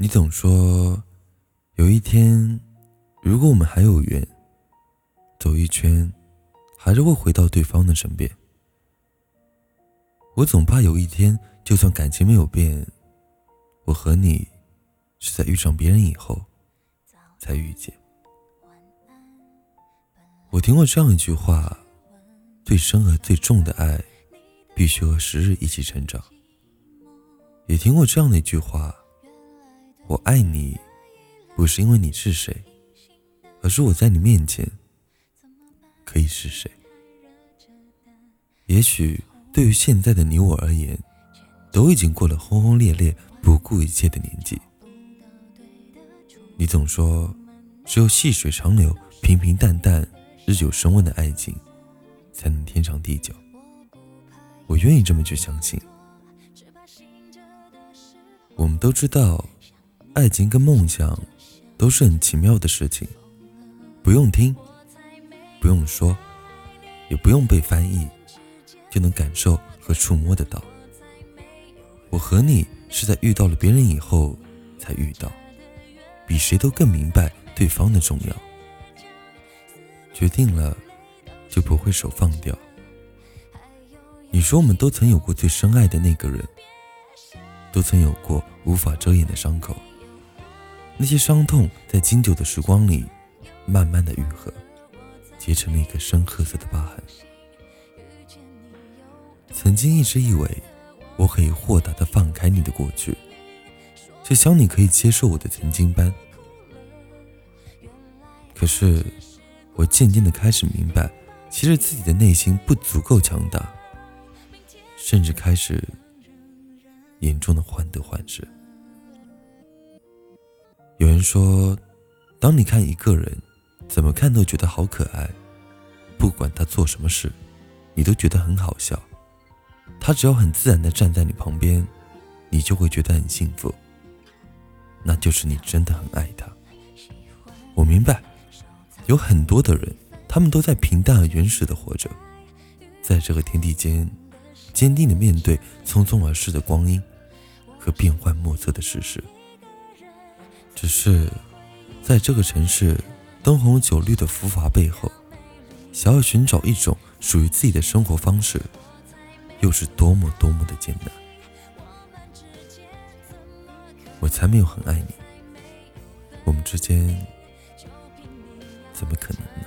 你总说，有一天，如果我们还有缘，走一圈，还是会回到对方的身边。我总怕有一天，就算感情没有变，我和你是在遇上别人以后才遇见。我听过这样一句话：最深和最重的爱，必须和时日一起成长。也听过这样的一句话。我爱你，不是因为你是谁，而是我在你面前可以是谁。也许对于现在的你我而言，都已经过了轰轰烈烈、不顾一切的年纪。你总说，只有细水长流、平平淡淡、日久生温的爱情，才能天长地久。我愿意这么去相信。我们都知道。爱情跟梦想都是很奇妙的事情，不用听，不用说，也不用被翻译，就能感受和触摸得到。我和你是在遇到了别人以后才遇到，比谁都更明白对方的重要。决定了，就不会手放掉。你说我们都曾有过最深爱的那个人，都曾有过无法遮掩的伤口。那些伤痛在经久的时光里，慢慢的愈合，结成了一个深褐色的疤痕。曾经一直以为，我可以豁达的放开你的过去，就像你可以接受我的曾经般。可是，我渐渐的开始明白，其实自己的内心不足够强大，甚至开始严重的患得患失。有人说，当你看一个人，怎么看都觉得好可爱，不管他做什么事，你都觉得很好笑。他只要很自然的站在你旁边，你就会觉得很幸福。那就是你真的很爱他。我明白，有很多的人，他们都在平淡而原始的活着，在这个天地间，坚定的面对匆匆而逝的光阴和变幻莫测的世事。只是，在这个城市灯红酒绿的浮华背后，想要寻找一种属于自己的生活方式，又是多么多么的艰难。我才没有很爱你，我们之间怎么可能呢？